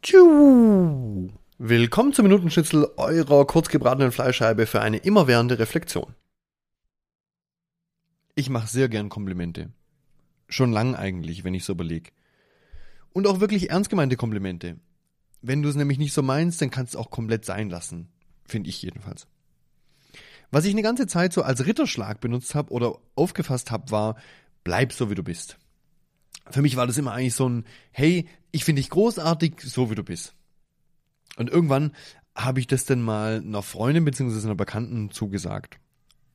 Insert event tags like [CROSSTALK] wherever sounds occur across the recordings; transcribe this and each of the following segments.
Tschu. Willkommen zum Minutenschnitzel eurer kurzgebratenen Fleischscheibe für eine immerwährende Reflexion. Ich mache sehr gern Komplimente. Schon lang eigentlich, wenn ich so überlege. Und auch wirklich ernst gemeinte Komplimente. Wenn du es nämlich nicht so meinst, dann kannst du es auch komplett sein lassen. Finde ich jedenfalls. Was ich eine ganze Zeit so als Ritterschlag benutzt habe oder aufgefasst habe, war, bleib so wie du bist. Für mich war das immer eigentlich so ein, hey, ich finde dich großartig, so wie du bist. Und irgendwann habe ich das dann mal einer Freundin bzw. einer Bekannten zugesagt.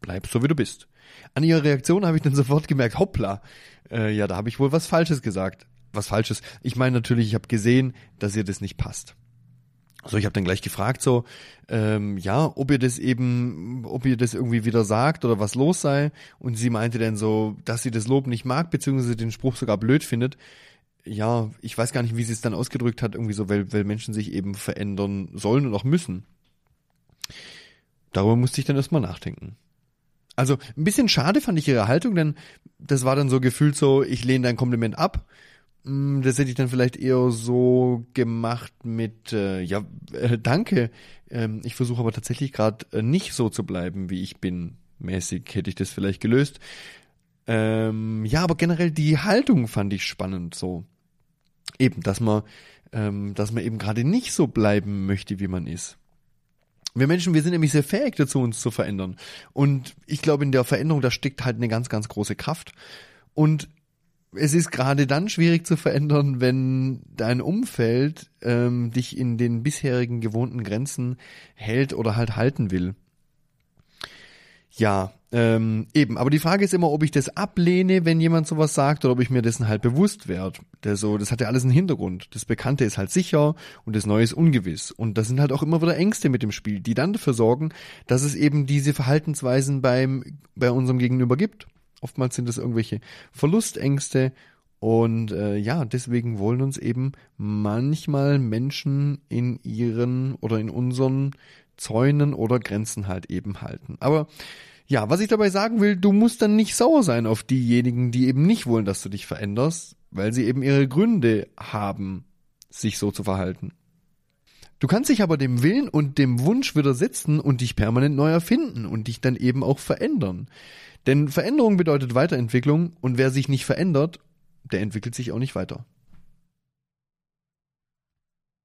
Bleib so wie du bist. An ihrer Reaktion habe ich dann [LAUGHS] sofort gemerkt, hoppla, äh, ja, da habe ich wohl was Falsches gesagt. Was Falsches. Ich meine natürlich, ich habe gesehen, dass ihr das nicht passt. So, ich habe dann gleich gefragt, so, ähm, ja, ob ihr das eben, ob ihr das irgendwie wieder sagt oder was los sei. Und sie meinte dann so, dass sie das Lob nicht mag, beziehungsweise den Spruch sogar blöd findet. Ja, ich weiß gar nicht, wie sie es dann ausgedrückt hat, irgendwie so, weil, weil Menschen sich eben verändern sollen und auch müssen. Darüber musste ich dann erstmal nachdenken. Also ein bisschen schade fand ich ihre Haltung, denn das war dann so gefühlt so, ich lehne dein Kompliment ab Mm, das hätte ich dann vielleicht eher so gemacht mit, äh, ja, äh, danke. Ähm, ich versuche aber tatsächlich gerade äh, nicht so zu bleiben, wie ich bin. Mäßig hätte ich das vielleicht gelöst. Ähm, ja, aber generell die Haltung fand ich spannend so. Eben, dass man, ähm, dass man eben gerade nicht so bleiben möchte, wie man ist. Wir Menschen, wir sind nämlich sehr fähig dazu, uns zu verändern. Und ich glaube, in der Veränderung, da steckt halt eine ganz, ganz große Kraft. Und es ist gerade dann schwierig zu verändern, wenn dein Umfeld ähm, dich in den bisherigen gewohnten Grenzen hält oder halt halten will. Ja, ähm, eben. Aber die Frage ist immer, ob ich das ablehne, wenn jemand sowas sagt, oder ob ich mir dessen halt bewusst werde. Der so, das hat ja alles einen Hintergrund. Das Bekannte ist halt sicher und das Neue ist ungewiss. Und das sind halt auch immer wieder Ängste mit dem Spiel, die dann dafür sorgen, dass es eben diese Verhaltensweisen beim, bei unserem Gegenüber gibt. Oftmals sind es irgendwelche Verlustängste und äh, ja, deswegen wollen uns eben manchmal Menschen in ihren oder in unseren Zäunen oder Grenzen halt eben halten. Aber ja, was ich dabei sagen will, du musst dann nicht sauer sein auf diejenigen, die eben nicht wollen, dass du dich veränderst, weil sie eben ihre Gründe haben, sich so zu verhalten. Du kannst dich aber dem Willen und dem Wunsch widersetzen und dich permanent neu erfinden und dich dann eben auch verändern. Denn Veränderung bedeutet Weiterentwicklung und wer sich nicht verändert, der entwickelt sich auch nicht weiter.